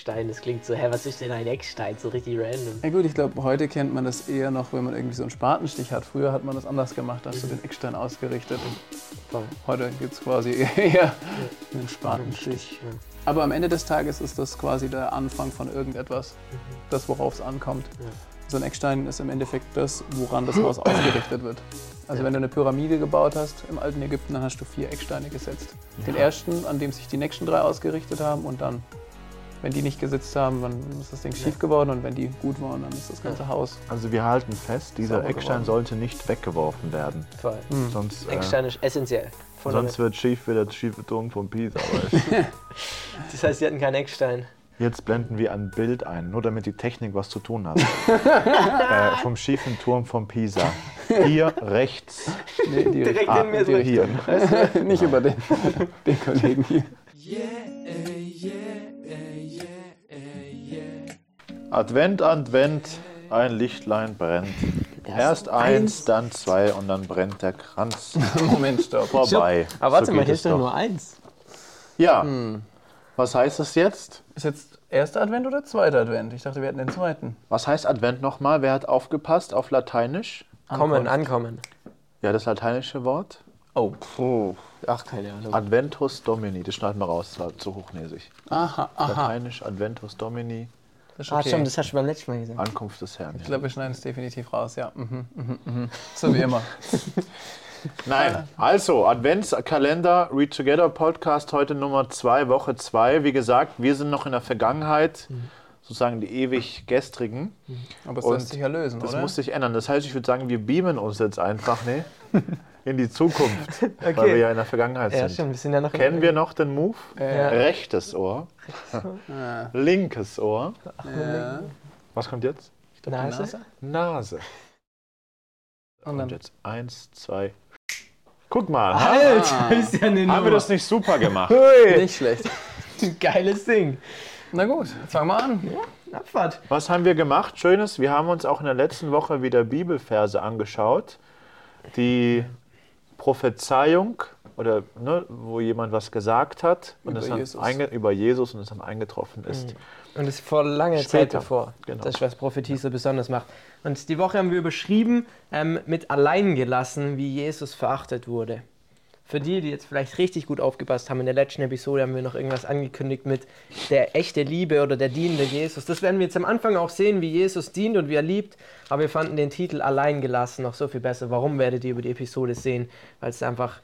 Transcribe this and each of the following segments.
Eckstein. Das klingt so, hä, was ist denn ein Eckstein? So richtig random. Ja gut, ich glaube, heute kennt man das eher noch, wenn man irgendwie so einen Spatenstich hat. Früher hat man das anders gemacht, da hast du den Eckstein ausgerichtet. Voll. Heute gibt es quasi eher einen Spatenstich. Ja. Aber am Ende des Tages ist das quasi der Anfang von irgendetwas, das worauf es ankommt. Ja. So ein Eckstein ist im Endeffekt das, woran das Haus ausgerichtet wird. Also wenn du eine Pyramide gebaut hast im alten Ägypten, dann hast du vier Ecksteine gesetzt. Den ersten, an dem sich die nächsten drei ausgerichtet haben und dann, wenn die nicht gesetzt haben, dann ist das Ding schief geworden und wenn die gut waren, dann ist das ganze Haus. Also wir halten fest, dieser Eckstein geworden. sollte nicht weggeworfen werden. Voll. Sonst, äh, Eckstein ist essentiell. Sonst wird schief wie der schiefe Turm von Pisa. Das heißt, sie hatten keinen Eckstein. Jetzt blenden wir ein Bild ein, nur damit die Technik was zu tun hat. äh, vom schiefen Turm von Pisa. Hier rechts. Nee, die Direkt ah, in mir so. Hier. Nicht über den, den Kollegen hier. Advent, Advent, ein Lichtlein brennt. Erst eins, dann zwei und dann brennt der Kranz Moment, stopp. vorbei. Aber warte So mal, hier ist doch nur eins. Ja. Was heißt das jetzt? Ist jetzt erster Advent oder zweiter Advent? Ich dachte, wir hätten den zweiten. Was heißt Advent nochmal? Wer hat aufgepasst auf Lateinisch? Kommen, ankommen. Ja, das lateinische Wort. Oh. Oh. Ach, keine Ahnung. Adventus Domini, das schneiden wir raus, das war zu hochnäsig. Aha, aha. Lateinisch Adventus Domini, Das ist Ah, okay. stimmt, das hast du beim letzten Mal gesagt. Ankunft des Herrn. Ich glaube, wir schneiden es definitiv raus, ja. Mhm, mhm, mhm. So wie immer. Nein, also Adventskalender, Read Together Podcast, heute Nummer 2, Woche 2. Wie gesagt, wir sind noch in der Vergangenheit, sozusagen die ewig gestrigen. Aber es Und lässt sich ja lösen, Das oder? muss sich ändern. Das heißt, ich würde sagen, wir beamen uns jetzt einfach ne, in die Zukunft, weil Okay. wir ja in der Vergangenheit Ja, sind. stimmt, wir sind ja noch in- Kennen wir noch den Move? Ja. Rechtes Ohr, Ja. linkes Ohr. Ja. Was kommt jetzt? Nase? Nase. Und Und dann jetzt eins, zwei. Guck mal, Alter, ist ja eine haben wir das nicht super gemacht? nicht schlecht. Geiles Ding. Na gut, fangen wir an. Abfahrt. Was haben wir gemacht? Schönes. Wir haben uns auch in der letzten Woche wieder Bibelverse angeschaut, die Prophezeiung oder ne, wo jemand was gesagt hat und Über es dann Jesus. Einge über Jesus und es dann eingetroffen ist. Und das vor langer Zeit Später. davor. Genau. Das ist, was Prophetie so besonders macht. Und die Woche haben wir überschrieben ähm, mit allein gelassen, wie Jesus verachtet wurde. Für die, die jetzt vielleicht richtig gut aufgepasst haben, in der letzten Episode haben wir noch irgendwas angekündigt mit der echte Liebe oder der dienende Jesus. Das werden wir jetzt am Anfang auch sehen, wie Jesus dient und wie er liebt. Aber wir fanden den Titel allein gelassen noch so viel besser. Warum werdet ihr über die Episode sehen? Weil es einfach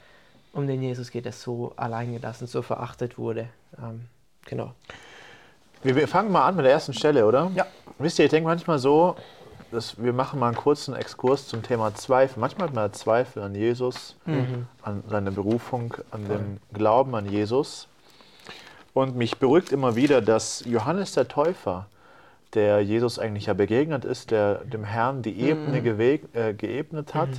um den Jesus geht, der so allein gelassen, so verachtet wurde. Ähm, genau. Wir, wir fangen mal an mit der ersten Stelle, oder? Ja. Wisst ihr, ich denke manchmal so, dass wir machen mal einen kurzen Exkurs zum Thema Zweifel. Manchmal hat man Zweifel an Jesus, an seine Berufung, an den Glauben an Jesus. Und mich beruhigt immer wieder, dass Johannes der Täufer, der Jesus eigentlich ja begegnet ist, der dem Herrn die Ebene geweg, äh, geebnet hat,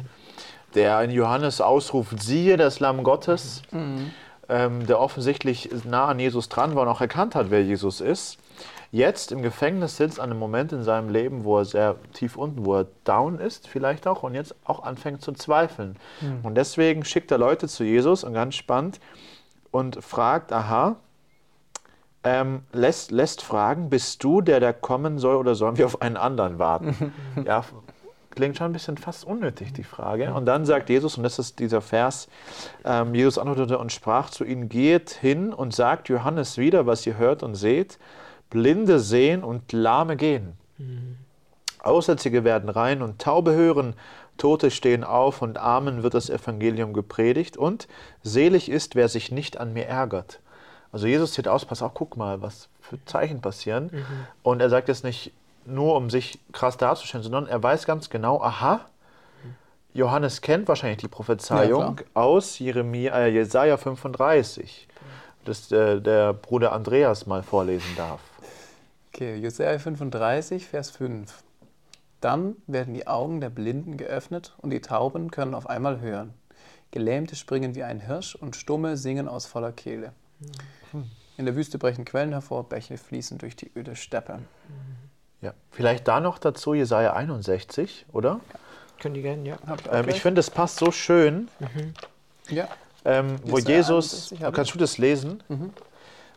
der in Johannes ausruft, siehe das Lamm Gottes, ähm, der offensichtlich nah an Jesus dran war und auch erkannt hat, wer Jesus ist, jetzt im Gefängnis sitzt an einem Moment in seinem Leben, wo er sehr tief unten, wo er down ist vielleicht auch und jetzt auch anfängt zu zweifeln. Und deswegen schickt er Leute zu Jesus und ganz spannend und fragt, aha, ähm, lässt, lässt fragen, bist du der, der kommen soll oder sollen wir auf einen anderen warten? ja, klingt schon ein bisschen fast unnötig, die Frage. Und dann sagt Jesus, und das ist dieser Vers, ähm, Jesus antwortete und sprach zu ihnen, geht hin und sagt Johannes wieder, was ihr hört und seht, Blinde sehen und Lahme gehen. Aussätzige werden rein und Taube hören, Tote stehen auf und Armen wird das Evangelium gepredigt und selig ist, wer sich nicht an mir ärgert. Also Jesus zieht aus, pass auf, guck mal, was für Zeichen passieren. Und er sagt es nicht nur, um sich krass darzustellen, sondern er weiß ganz genau, aha, Johannes kennt wahrscheinlich die Prophezeiung Ja, aus Jeremia, äh, Jesaja 35, das äh, der Bruder Andreas mal vorlesen darf. Okay, Jesaja 35, Vers 5. Dann werden die Augen der Blinden geöffnet und die Tauben können auf einmal hören. Gelähmte springen wie ein Hirsch und Stumme singen aus voller Kehle. In der Wüste brechen Quellen hervor, Bäche fließen durch die öde Steppe. Ja. Vielleicht da noch dazu Jesaja 61, oder? Könnt ihr gerne, ja. Auch Ähm, ich finde, es passt so schön, ja. ähm, wo Jesaja Jesus, 61 hab ich. kannst du das lesen?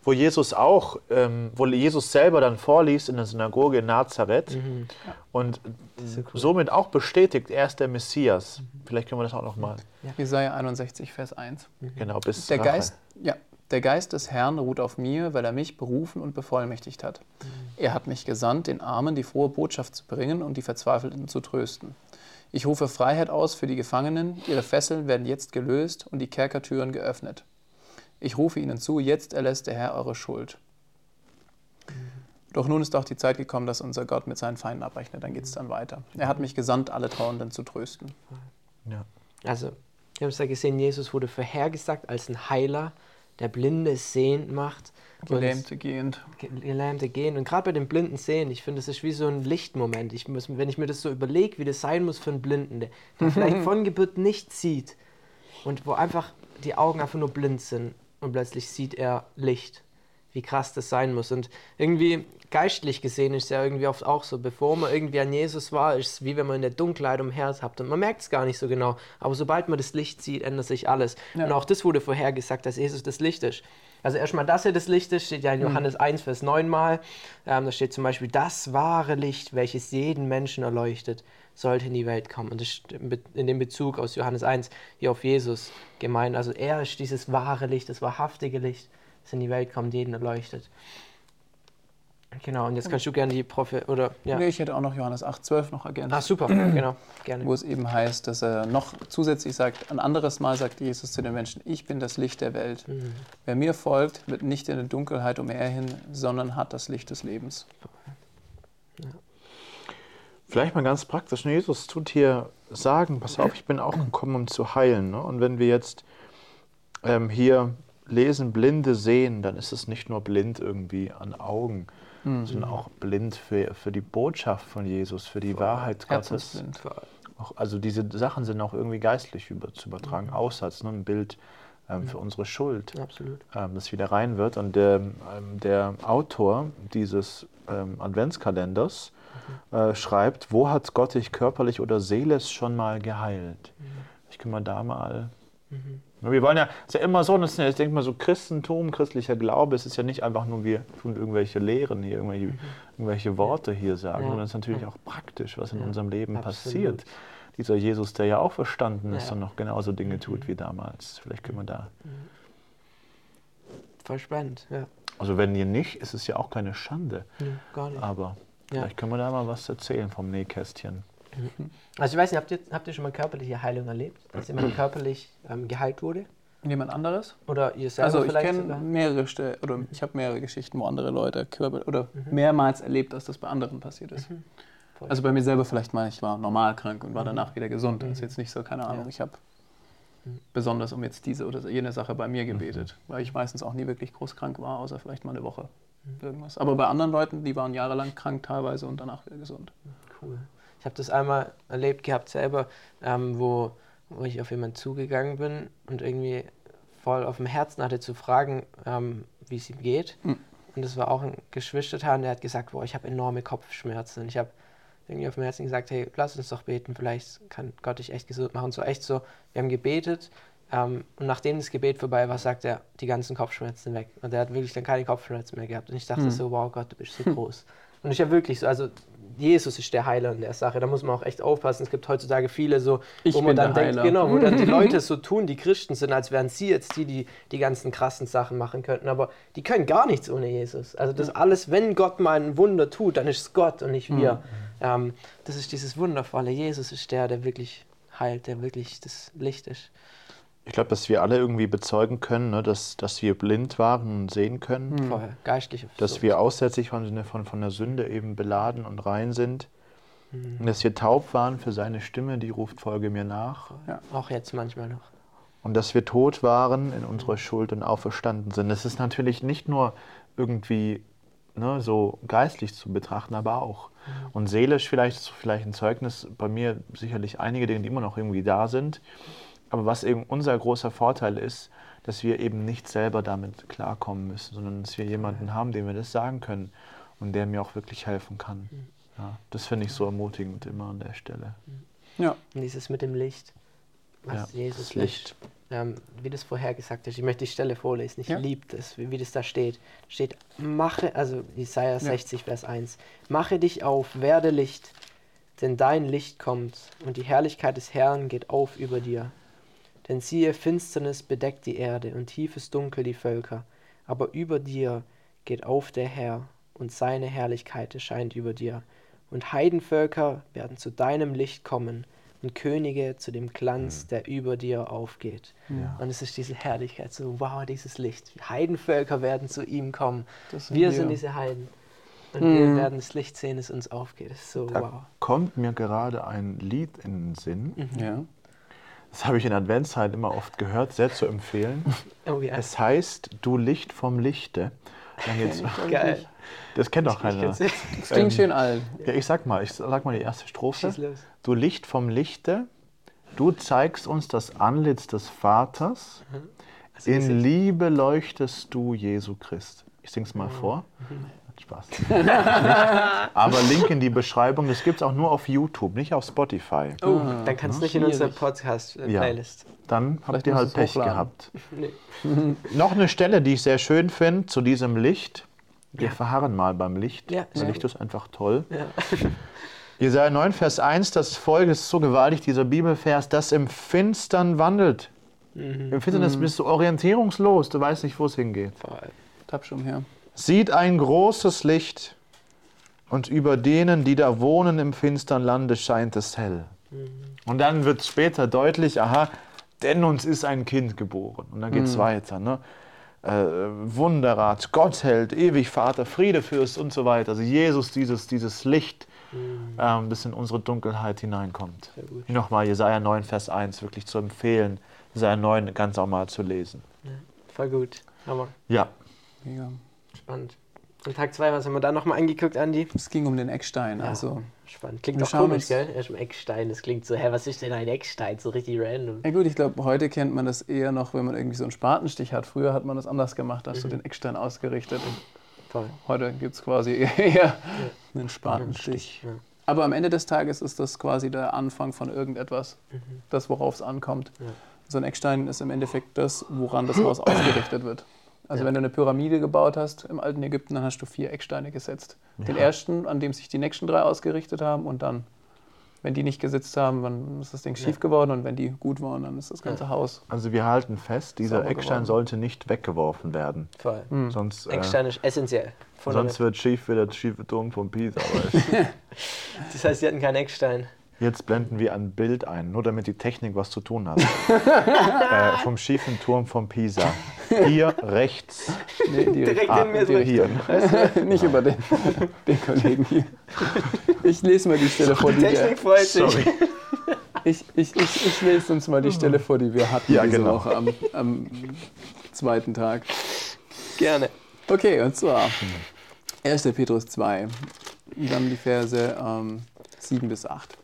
Wo Jesus auch, ähm, wo Jesus selber dann vorliest in der Synagoge in Nazareth Mhm. und so cool. somit auch bestätigt, er ist der Messias. Vielleicht können wir das auch nochmal, Jesaja 61, Vers 1. genau, bis Der Rache. Geist, ja, der Geist des Herrn ruht auf mir, weil er mich berufen und bevollmächtigt hat. Er hat mich gesandt, den Armen die frohe Botschaft zu bringen und die Verzweifelten zu trösten. Ich rufe Freiheit aus für die Gefangenen, ihre Fesseln werden jetzt gelöst und die Kerkertüren geöffnet. Ich rufe ihnen zu, jetzt erlässt der Herr eure Schuld. Doch nun ist auch die Zeit gekommen, dass unser Gott mit seinen Feinden abrechnet. Dann geht es dann weiter. Er hat mich gesandt, alle Trauernden zu trösten. Ja. Also, wir haben es ja gesehen, Jesus wurde vorhergesagt als ein Heiler, der Blinde sehend macht. Gelähmte gehend. Ge- Gelähmte gehen. Und gerade bei den Blinden sehen, ich finde, das ist wie so ein Lichtmoment. Ich muss, wenn ich mir das so überlege, wie das sein muss für einen Blinden, der, der vielleicht von Geburt nicht sieht und wo einfach die Augen einfach nur blind sind und plötzlich sieht er Licht. Wie krass das sein muss. Und irgendwie geistlich gesehen ist es ja irgendwie oft auch so, bevor man irgendwie an Jesus war, ist es wie wenn man in der Dunkelheit umherhabt und man merkt es gar nicht so genau. Aber sobald man das Licht sieht, ändert sich alles. Ja. Und auch das wurde vorhergesagt, dass Jesus das Licht ist. Also erstmal, dass er das Licht ist, steht ja in Johannes 1, Vers 9 mal. Ähm, da steht zum Beispiel, das wahre Licht, welches jeden Menschen erleuchtet, sollte in die Welt kommen. Und das ist in dem Bezug aus Johannes 1 hier auf Jesus gemeint. Also er ist dieses wahre Licht, das wahrhaftige Licht, das in die Welt kommt, jeden erleuchtet. Genau, und jetzt kannst du gerne die Profe oder ja. Nee, ich hätte auch noch Johannes 8, 12 noch ergänzt. Ah, super, genau, gerne. wo es eben heißt, dass er noch zusätzlich sagt, ein anderes Mal sagt Jesus zu den Menschen, ich bin das Licht der Welt. Mhm. Wer mir folgt, wird nicht in der Dunkelheit umherhin, sondern hat das Licht des Lebens. Vielleicht mal ganz praktisch. ne, Jesus tut hier sagen, pass auf, ich bin auch gekommen, um zu heilen. Ne? Und wenn wir jetzt ähm, hier lesen, Blinde sehen, dann ist es nicht nur blind irgendwie an Augen, sondern auch blind für, für die Botschaft von Jesus, für die Wahrheit Gottes. Auch, also diese Sachen sind auch irgendwie geistlich über, zu übertragen. Aussatz, ne? ein Bild ähm, für unsere Schuld, ähm, das wieder rein wird. Und ähm, ähm, der Autor dieses ähm, Adventskalenders äh, schreibt, wo hat Gott dich körperlich oder seelisch schon mal geheilt? Ich kann mal da mal... Wir wollen ja, es ist ja immer so, das ist ja, ich denke mal so Christentum, christlicher Glaube, es ist ja nicht einfach nur, wir tun irgendwelche Lehren hier, irgendwelche, irgendwelche Worte hier sagen, Ja. sondern es ist natürlich auch praktisch, was in Ja, unserem Leben absolut. passiert. Dieser Jesus, der ja auch verstanden ist und noch genauso Dinge tut wie damals. Vielleicht können wir da. Voll spannend, ja. Also wenn ihr nicht, ist es ja auch keine Schande. Nee, gar nicht. Aber Ja. vielleicht können wir da mal was erzählen vom Nähkästchen. Also ich weiß nicht, habt ihr, habt ihr schon mal körperliche Heilung erlebt? Dass jemand körperlich ähm, geheilt wurde? Jemand anderes? Oder ihr selber Also ich vielleicht kenne mehrere Ste oder ich habe mehrere Geschichten, wo andere Leute Körper oder mehrmals erlebt, dass das bei anderen passiert ist. Voll. Also bei mir selber vielleicht mal, ich war normal krank und war danach wieder gesund. Das ist jetzt nicht so, keine Ahnung. Ja. Ich habe besonders um jetzt diese oder jene Sache bei mir gebetet, weil ich meistens auch nie wirklich groß krank war, außer vielleicht mal eine Woche. Irgendwas. Aber bei anderen Leuten, die waren jahrelang krank teilweise und danach wieder gesund. Cool. Ich habe das einmal erlebt gehabt selber, ähm, wo, wo ich auf jemanden zugegangen bin und irgendwie voll auf dem Herzen hatte zu fragen, ähm, wie es ihm geht. Mhm. Und das war auch ein Geschwisterteil und der hat gesagt, boah, ich habe enorme Kopfschmerzen. Und ich habe irgendwie auf dem Herzen gesagt, hey, lass uns doch beten, vielleicht kann Gott dich echt gesund machen. Und so echt so, wir haben gebetet ähm, und nachdem das Gebet vorbei war, sagt er, die ganzen Kopfschmerzen weg. Und er hat wirklich dann keine Kopfschmerzen mehr gehabt. Und ich dachte Mhm. so, wow Gott, du bist so groß. Und ich habe wirklich so, also Jesus ist der Heiler in der Sache. Da muss man auch echt aufpassen. Es gibt heutzutage viele so, Ich wo man dann denkt, Heiler. genau, wo dann die Leute so tun, die Christen sind, als wären sie jetzt die, die die ganzen krassen Sachen machen könnten. Aber die können gar nichts ohne Jesus. Also das alles, wenn Gott mal ein Wunder tut, dann ist es Gott und nicht wir. Ähm, das ist dieses Wundervolle. Jesus ist der, der wirklich heilt, der wirklich das Licht ist. Ich glaube, dass wir alle irgendwie bezeugen können, ne, dass, dass wir blind waren und sehen können. Vorher, geistliche dass Versorgung. wir aussätzlich von, Sinne von, von der Sünde eben beladen und rein sind. Und dass wir taub waren für seine Stimme, die ruft, folge mir nach. Auch jetzt manchmal noch. Und dass wir tot waren in unserer Schuld und auferstanden sind. Das ist natürlich nicht nur irgendwie ne, so geistlich zu betrachten, aber auch. Und seelisch vielleicht, ist vielleicht ein Zeugnis, bei mir sicherlich einige Dinge, die immer noch irgendwie da sind. Aber was eben unser großer Vorteil ist, dass wir eben nicht selber damit klarkommen müssen, sondern dass wir jemanden haben, dem wir das sagen können und der mir auch wirklich helfen kann. Ja, das finde ich so ermutigend immer an der Stelle. Ja, Und dieses mit dem Licht, was Ja, Jesus das Licht. ist. ähm, wie du es vorher gesagt hast, ich möchte die Stelle vorlesen. Ich Ja. liebe das, wie, wie das da steht. Steht, mache, also Jesaja 60, Vers 1, mache dich auf, werde Licht, denn dein Licht kommt und die Herrlichkeit des Herrn geht auf über dir. Denn siehe, Finsternis bedeckt die Erde und tiefes Dunkel die Völker, aber über dir geht auf der Herr und seine Herrlichkeit erscheint über dir. Und Heidenvölker werden zu deinem Licht kommen und Könige zu dem Glanz, der über dir aufgeht. Und es ist diese Herrlichkeit, so wow, dieses Licht. Heidenvölker werden zu ihm kommen. Das sind wir wir. sind diese Heiden. Und wir werden das Licht sehen, das uns aufgeht. Das ist so Da wow. kommt mir gerade ein Lied in den Sinn. Ja. Das habe ich in Adventszeit immer oft gehört, sehr zu empfehlen. Oh ja, Es heißt, du Licht vom Lichte. Dann geht's, geil. das kennt doch keiner. Das klingt schön alt. Ja, ich sag mal, ich sag mal die erste Strophe. Du Licht vom Lichte, du zeigst uns das Antlitz des Vaters. Also das In Liebe leuchtest du, Jesu Christ. Ich sing's mal vor. Hat Spaß. Aber Link in die Beschreibung, das gibt's auch nur auf YouTube, nicht auf Spotify. Oh, dann kannst du nicht in unserer schwierig. Podcast-Playlist. Dann habt Vielleicht ihr halt Pech hochladen. gehabt. Nee. Noch eine Stelle, die ich sehr schön finde zu diesem Licht. Wir Ja. verharren mal beim Licht. Ja, das sehr Licht ist einfach toll. Ja. Jesaja 9, Vers 1, das Folge das ist so gewaltig, dieser Bibelvers, das im Finstern wandelt. Mhm. Im Finsternis bist du orientierungslos, du weißt nicht, wo es hingeht. Voll. Tapp schon her. Sieht ein großes Licht und über denen, die da wohnen im finstern Lande, scheint es hell. Und dann wird später deutlich, aha, denn uns ist ein Kind geboren. Und dann geht es weiter. Ne? Äh, Wunderrat, Gott hält, ewig Vater, Friede Fürst und so weiter. Also Jesus, dieses, dieses Licht, ähm, das in unsere Dunkelheit hineinkommt. Nochmal Jesaja 9, Vers 1 wirklich zu empfehlen, Jesaja 9 ganz auch mal zu lesen. Voll gut. Hammer. Ja, Mega. Spannend. Und Tag 2, was haben wir da nochmal angeguckt, Andi? Es ging um den Eckstein. Ja. Also, Spannend. Klingt auch schauen komisch, gell? Erst im Eckstein. Das klingt so, hä, was ist denn ein Eckstein? So richtig random. ja gut, ich glaube, heute kennt man das eher noch, wenn man irgendwie so einen Spatenstich hat. Früher hat man das anders gemacht, hast du den Eckstein ausgerichtet. Voll. Heute gibt es quasi eher einen Spatenstich. Ja. Aber am Ende des Tages ist das quasi der Anfang von irgendetwas, Mhm. das, worauf es ankommt. Ja. So ein Eckstein ist im Endeffekt das, woran das Haus ausgerichtet wird. Also Ja. wenn du eine Pyramide gebaut hast im alten Ägypten, dann hast du vier Ecksteine gesetzt. Den ersten, an dem sich die nächsten drei ausgerichtet haben und dann, wenn die nicht gesetzt haben, dann ist das Ding Ja. schief geworden und wenn die gut waren, dann ist das ganze Haus. also wir halten fest, dieser Eckstein geworden. sollte nicht weggeworfen werden. Voll. Sonst, äh, Eckstein ist essentiell. Sonst wird schief wie der schiefe Turm von Pisa. Das heißt, sie hatten keinen Eckstein. Jetzt blenden wir ein Bild ein, nur damit die Technik was zu tun hat. äh, vom schiefen Turm von Pisa. Hier rechts. Nee, die Direkt ah, in mir so. Hier. Du, nicht über den, den Kollegen hier. Ich lese mal die Stelle vor, die wir, Technik freut sich. Sorry. ich, ich, ich, ich lese uns mal die Stelle vor, die wir hatten Ja, diese genau. Woche am, am zweiten Tag. Gerne. Okay, und zwar 1. Petrus 2, und dann die Verse ähm, 7 bis 8.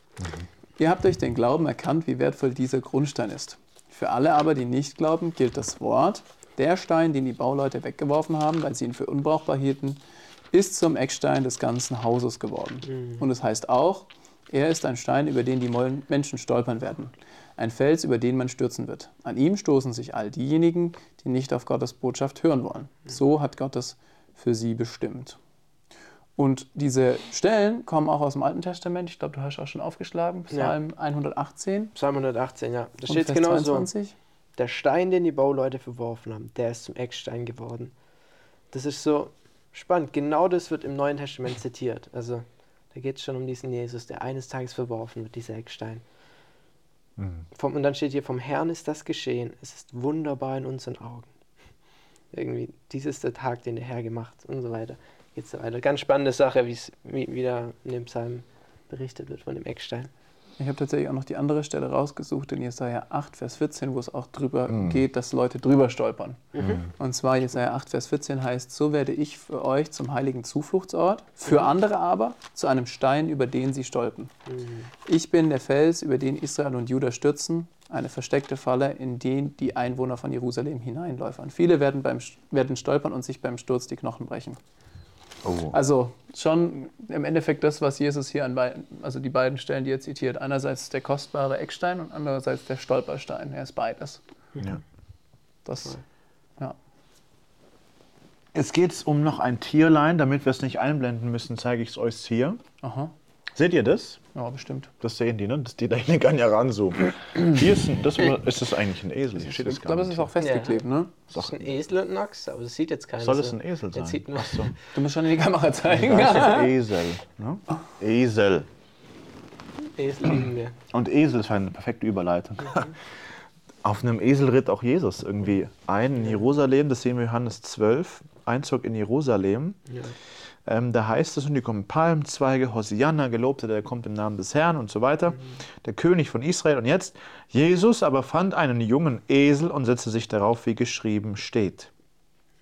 Ihr habt durch den Glauben erkannt, wie wertvoll dieser Grundstein ist. Für alle aber, die nicht glauben, gilt das Wort. Der Stein, den die Bauleute weggeworfen haben, weil sie ihn für unbrauchbar hielten, ist zum Eckstein des ganzen Hauses geworden. Und es heißt auch, er ist ein Stein, über den die Menschen stolpern werden. Ein Fels, über den man stürzen wird. An ihm stoßen sich all diejenigen, die nicht auf Gottes Botschaft hören wollen. So hat Gott es für sie bestimmt. Und diese Stellen kommen auch aus dem Alten Testament. Ich glaube, du hast auch schon aufgeschlagen. Psalm 118 Psalm 118, ja. Da und steht Vers genau so. 22. Der Stein, den die Bauleute verworfen haben, der ist zum Eckstein geworden. Das ist so spannend. Genau das wird im Neuen Testament zitiert. Also da geht es schon um diesen Jesus, der eines Tages verworfen wird, dieser Eckstein. Vom, und dann steht hier, vom Herrn ist das geschehen. Es ist wunderbar in unseren Augen. Irgendwie, dies ist der Tag, den der Herr gemacht und so weiter. Geht's so weiter. Ganz spannende Sache, wie's, wie, wie da in dem Psalm berichtet wird von dem Eckstein. Ich habe tatsächlich auch noch die andere Stelle rausgesucht in Jesaja 8, Vers 14, wo es auch drüber geht, dass Leute drüber stolpern. Und zwar Jesaja 8, Vers 14 heißt: So werde ich für euch zum heiligen Zufluchtsort, für andere aber zu einem Stein, über den sie stolpen. Ich bin der Fels, über den Israel und Juda stürzen, eine versteckte Falle, in den die Einwohner von Jerusalem hineinläufern. Viele werden, beim, werden stolpern und sich beim Sturz die Knochen brechen. Oh. Also schon im Endeffekt das, was Jesus hier an beiden, also die beiden Stellen, die er zitiert. Einerseits der kostbare Eckstein und andererseits der Stolperstein. Er ist beides. Ja. Das, ja. Jetzt geht es um noch ein Tierlein. Damit wir es nicht einblenden müssen, zeige ich es euch hier. Aha. Seht ihr das? Ja, bestimmt. Das sehen die, ne? Das, die Technik kann ja ranzoomen. Hier ist, ein, das, ist das eigentlich ein Esel. Hier steht das Ich glaube, es ist auch festgeklebt, ne? Das ist ein Esel und ein Ochs, aber das sieht jetzt keiner. Soll es so. ein Esel sein? Sieht man. Du musst schon in die Kamera zeigen. Das ist ein Esel. Ne? Esel. Esel lieben wir. Und Esel ist eine perfekte Überleitung. Auf einem Esel ritt auch Jesus irgendwie ein in Jerusalem. Das sehen wir in Johannes 12. Einzug in Jerusalem. Ja. Ähm, da heißt es, und die kommen Palmzweige, Hosianna, gelobte, der kommt im Namen des Herrn und so weiter. Der König von Israel. Und jetzt, Jesus aber fand einen jungen Esel und setzte sich darauf, wie geschrieben steht.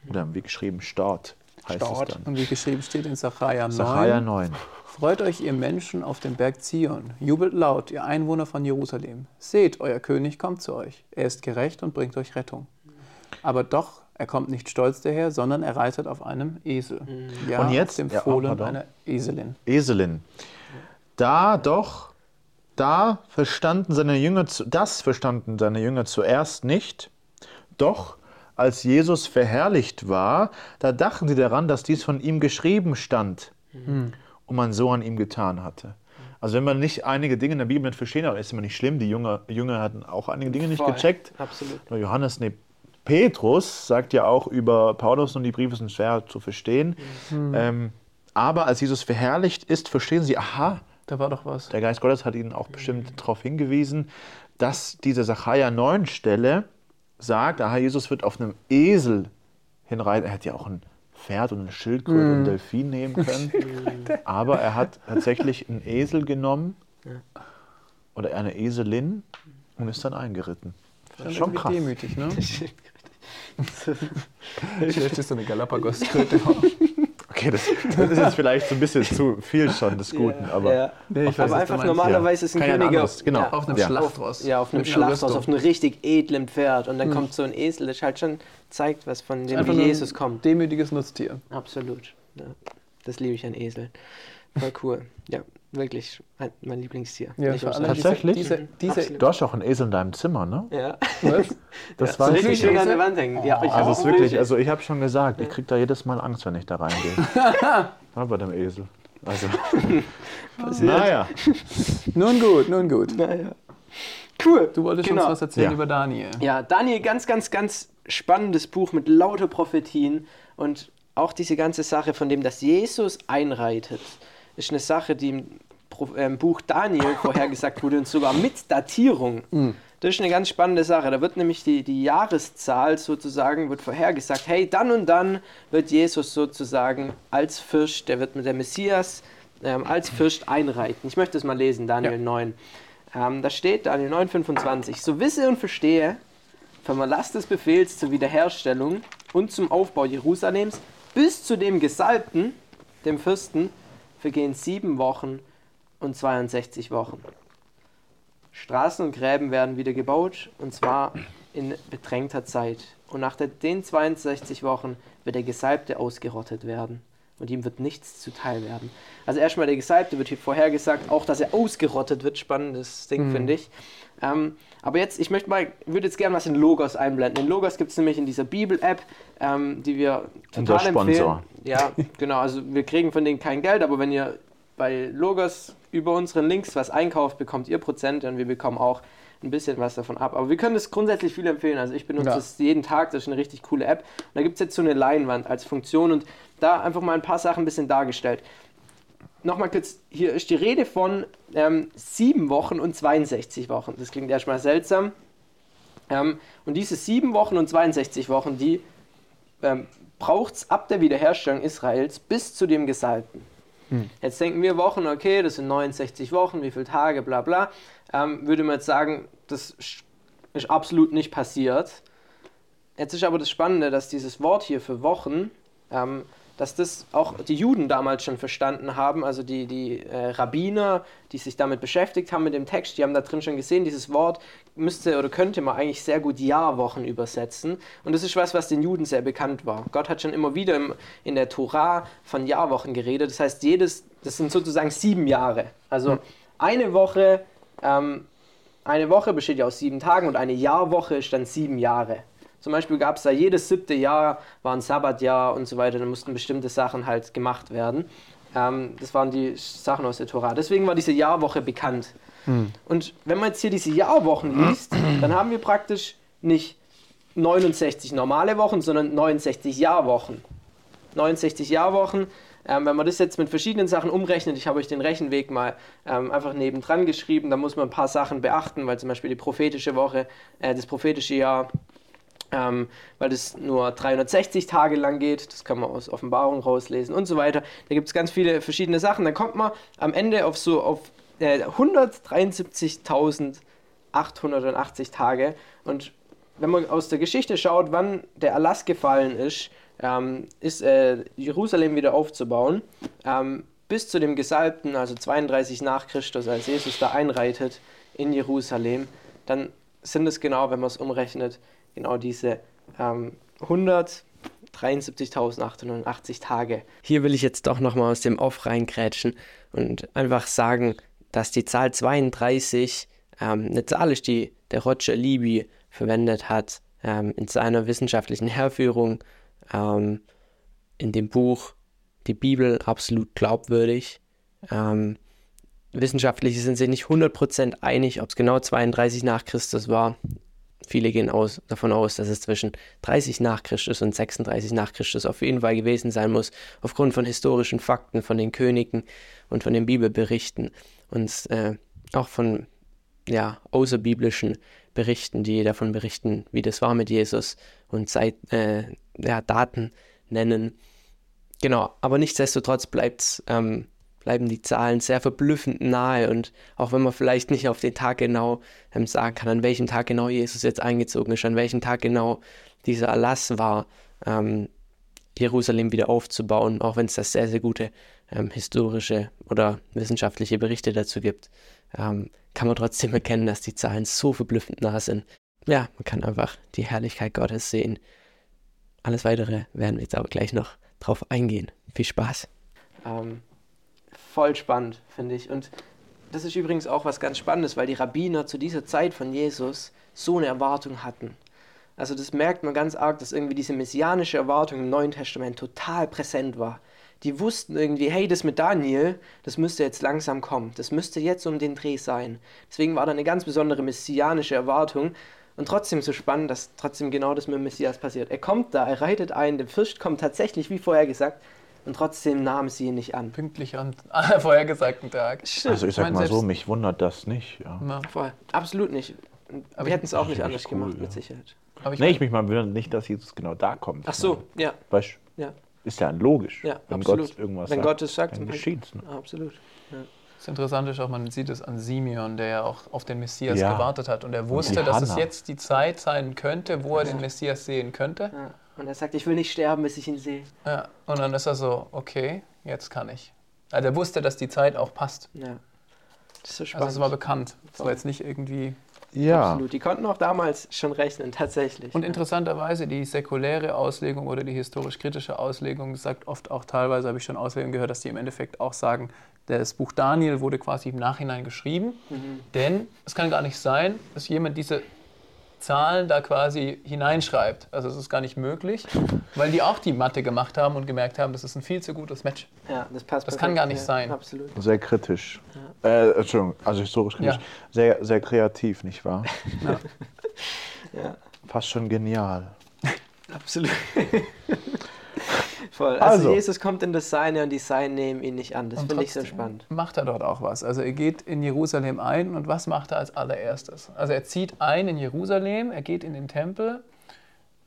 Oder wie geschrieben steht, heißt Staat. es dann. Und wie geschrieben steht in Sacharja 9. Sacharja 9. Freut euch, ihr Menschen auf dem Berg Zion. Jubelt laut, ihr Einwohner von Jerusalem. Seht, euer König kommt zu euch. Er ist gerecht und bringt euch Rettung. Aber doch, er kommt nicht stolz daher, sondern er reitet auf einem Esel. Ja, Und jetzt- auf dem ja, Fohlen pardon. einer Eselin. Eselin. Da doch, da verstanden seine Jünger, zu- das verstanden seine Jünger zuerst nicht. Doch, als Jesus verherrlicht war, da dachten sie daran, dass dies von ihm geschrieben stand und man so an ihm getan hatte. Also wenn man nicht einige Dinge in der Bibel nicht verstehen, aber ist immer nicht schlimm. Die Jünger, Jünger hatten auch einige Dinge nicht Voll. gecheckt. Absolut. Nur Johannes, nee, Petrus sagt ja auch über Paulus und die Briefe sind schwer zu verstehen. Ähm, aber als Jesus verherrlicht ist, verstehen sie, aha, Da war doch was. der Geist Gottes hat ihnen auch bestimmt darauf hingewiesen, dass diese Sacharja 9 Stelle sagt, aha, Jesus wird auf einem Esel hinreiten. Er hätte ja auch ein Pferd und ein Schildkröte und einen Delfin nehmen können. aber er hat tatsächlich einen Esel genommen oder eine Eselin und ist dann eingeritten. Schon, Schon irgendwie krass. demütig, ne? Vielleicht ist so eine Galapagos-Kröte. Okay, das, das ist jetzt vielleicht so ein bisschen zu viel schon des Guten, aber ja. Nee, ich weiß, aber einfach normalerweise ist ein ja König anderes, genau. ja, Auf einem Ja. Schlachtross. ja, auf einem Mit einer Schlachthaus, Rüstung. auf einem richtig edlen Pferd und dann kommt so ein Esel, das halt schon zeigt, was von dem Jesus ein kommt. Demütiges Nutztier. Absolut. Ja. Das liebe ich an Eseln. Voll cool. Ja, wirklich mein, mein Lieblingstier. Ja, umsonst. Tatsächlich? Diese, diese, Absolut. du hast auch einen Esel in deinem Zimmer, ne? Ja. was? Das so weiß richtig ich. schön an der Wand hängen. Ja, ich Also auch es ist wirklich, also ich habe schon gesagt, ich kriege da jedes Mal Angst, wenn ich da reingehe. ja, bei dem Esel. Also, naja, Nun gut, nun gut. Naja. Cool. Du wolltest Genau. uns was erzählen Ja. über Daniel. Ja, Daniel, ganz, ganz, ganz spannendes Buch mit lauter Prophetien und auch diese ganze Sache von dem, dass Jesus einreitet, ist eine Sache, die Buch Daniel vorhergesagt wurde und sogar mit Datierung. Das ist eine ganz spannende Sache. Da wird nämlich die, die Jahreszahl sozusagen wird vorhergesagt, hey, dann und dann wird Jesus sozusagen als Fürst, der wird mit der Messias ähm, als Fürst einreiten. Ich möchte es mal lesen, Daniel Ja. 9. Ähm, da steht Daniel 9, 25. So wisse und verstehe, vom Erlass des Befehls zur Wiederherstellung und zum Aufbau Jerusalems bis zu dem Gesalbten, dem Fürsten, vergehen sieben Wochen und 62 Wochen. Straßen und Gräben werden wieder gebaut und zwar in bedrängter Zeit. Und nach den 62 Wochen wird der Gesalbte ausgerottet werden und ihm wird nichts zuteil werden. Also erstmal der Gesalbte wird hier vorhergesagt, auch dass er ausgerottet wird. Spannendes Ding, finde ich. Ähm, aber jetzt, ich möchte mal, würde jetzt gerne was in Logos einblenden. In Logos gibt es nämlich in dieser Bibel-App, ähm, die wir Unser total Sponsor. empfehlen. Ja, genau. Also wir kriegen von denen kein Geld, aber wenn ihr bei Logos über unseren Links was einkauft, bekommt ihr Prozente und wir bekommen auch ein bisschen was davon ab. Aber wir können das grundsätzlich viel empfehlen. Also ich benutze Ja. es jeden Tag, das ist eine richtig coole App. Und da gibt es jetzt so eine Leinwand als Funktion und da einfach mal ein paar Sachen ein bisschen dargestellt. Nochmal kurz, hier ist die Rede von ähm, sieben Wochen und 62 Wochen. Das klingt erstmal seltsam. Ähm, und diese sieben Wochen und 62 Wochen, die ähm, braucht es ab der Wiederherstellung Israels bis zu dem Gesalbten. Jetzt denken wir Wochen, okay, das sind 69 Wochen, wie viele Tage, bla bla. Ähm, würde man jetzt sagen, das ist absolut nicht passiert. Jetzt ist aber das Spannende, dass dieses Wort hier für Wochen, ähm, dass das auch die Juden damals schon verstanden haben, also die, die äh, Rabbiner, die sich damit beschäftigt haben mit dem Text, die haben da drin schon gesehen, dieses Wort müsste oder könnte man eigentlich sehr gut Jahrwochen übersetzen. Und das ist was, was den Juden sehr bekannt war. Gott hat schon immer wieder im, in der Tora von Jahrwochen geredet. Das heißt, jedes, das sind sozusagen sieben Jahre. Also eine Woche ähm, eine Woche besteht ja aus sieben Tagen und eine Jahrwoche ist dann sieben Jahre. Zum Beispiel gab es da jedes siebte Jahr war ein Sabbatjahr und so weiter, da mussten bestimmte Sachen halt gemacht werden. Ähm, das waren die Sachen aus der Tora. Deswegen war diese Jahrwoche bekannt. Hm. Und wenn man jetzt hier diese Jahrwochen liest, dann haben wir praktisch nicht 69 normale Wochen, sondern 69 Jahrwochen. 69 Jahrwochen. Ähm, wenn man das jetzt mit verschiedenen Sachen umrechnet, ich habe euch den Rechenweg mal ähm, einfach nebendran geschrieben, da muss man ein paar Sachen beachten, weil zum Beispiel die prophetische Woche, äh, das prophetische Jahr, ähm, weil das nur 360 Tage lang geht, das kann man aus Offenbarung rauslesen und so weiter. Da gibt es ganz viele verschiedene Sachen. Dann kommt man am Ende auf so auf äh, 173.880 Tage und wenn man aus der Geschichte schaut, wann der Erlass gefallen ist, ähm, ist äh, Jerusalem wieder aufzubauen, ähm, bis zu dem Gesalbten, also 32 nach Christus, als Jesus da einreitet in Jerusalem, dann sind es genau, wenn man es umrechnet, genau diese ähm, 173.880 Tage. Hier will ich jetzt doch nochmal aus dem Off reingrätschen und einfach sagen, dass die Zahl 32 ähm, eine Zahl ist, die der Roger Libby verwendet hat ähm, in seiner wissenschaftlichen Herführung ähm, in dem Buch Die Bibel absolut glaubwürdig. Ähm, Wissenschaftliche sind sich nicht 100% einig, ob es genau 32 nach Christus war. Viele gehen aus, davon aus, dass es zwischen 30 nach Christus und 36 nach Christus auf jeden Fall gewesen sein muss, aufgrund von historischen Fakten, von den Königen und von den Bibelberichten und äh, auch von ja, außerbiblischen Berichten, die davon berichten, wie das war mit Jesus und Zeit, äh, ja, Daten nennen. Genau, aber nichtsdestotrotz bleibt's, ähm, bleiben die Zahlen sehr verblüffend nahe und auch wenn man vielleicht nicht auf den Tag genau ähm, sagen kann, an welchem Tag genau Jesus jetzt eingezogen ist, an welchem Tag genau dieser Erlass war, ähm, Jerusalem wieder aufzubauen, auch wenn es da sehr, sehr gute ähm, historische oder wissenschaftliche Berichte dazu gibt, ähm, kann man trotzdem erkennen, dass die Zahlen so verblüffend nah sind. Ja, man kann einfach die Herrlichkeit Gottes sehen. Alles weitere werden wir jetzt aber gleich noch drauf eingehen. Viel Spaß. Ähm, voll spannend, finde ich. Und das ist übrigens auch was ganz Spannendes, weil die Rabbiner zu dieser Zeit von Jesus so eine Erwartung hatten. Also das merkt man ganz arg, dass irgendwie diese messianische Erwartung im Neuen Testament total präsent war. Die wussten irgendwie, hey, das mit Daniel, das müsste jetzt langsam kommen. Das müsste jetzt um den Dreh sein. Deswegen war da eine ganz besondere messianische Erwartung. Und trotzdem so spannend, dass trotzdem genau das mit dem Messias passiert. Er kommt da, er reitet ein, der Fürst kommt tatsächlich, wie vorher gesagt, und trotzdem nahmen sie ihn nicht an. Pünktlich an vorhergesagten Tag. Stimmt. Also ich sag mal so, mich wundert das nicht. Ja. Voll. Absolut nicht. Aber wir hätten es auch nicht anders cool, gemacht, ja. mit Sicherheit. Aber ich nee, ich mich mal wundern nicht, dass Jesus genau da kommt. Ach so, ja. Weißt, ja. Ist ja logisch. Ja, wenn absolut. Gott irgendwas wenn sagt, Gott es sagt, dann geschieht Ne? Absolut. Ja. Das Interessante ist auch, man sieht es an Simeon, der ja auch auf den Messias ja. gewartet hat. Und er wusste, dass es jetzt die Zeit sein könnte, wo er den Messias sehen könnte. Und er sagt, ich will nicht sterben, bis ich ihn sehe. Ja. Und dann ist er so, okay, jetzt kann ich. Also er wusste, dass die Zeit auch passt. Ja. Das ist so spannend. Also es war bekannt. Es war jetzt nicht irgendwie ja. Absolut. Die konnten auch damals schon rechnen, tatsächlich. Und interessanterweise, die säkuläre Auslegung oder die historisch-kritische Auslegung sagt oft auch teilweise, habe ich schon Auslegungen gehört, dass die im Endeffekt auch sagen, das Buch Daniel wurde quasi im Nachhinein geschrieben. Mhm. Denn es kann gar nicht sein, dass jemand diese Zahlen da quasi hineinschreibt. Also es ist gar nicht möglich, weil die auch die Mathe gemacht haben und gemerkt haben, das ist ein viel zu gutes Match. Ja, das passt. Das kann gar nicht ja, sein. Absolut. Sehr kritisch. Ja. Äh, Entschuldigung, also historisch kritisch. Ja. Sehr, sehr kreativ, nicht wahr? ja. Fast schon genial. Absolut. Voll. Also, also, Jesus kommt in das Seine und die Seine nehmen ihn nicht an. Das finde ich sehr spannend. Macht er dort auch was. Also er geht in Jerusalem ein und was macht er als allererstes? Also er zieht ein in Jerusalem, er geht in den Tempel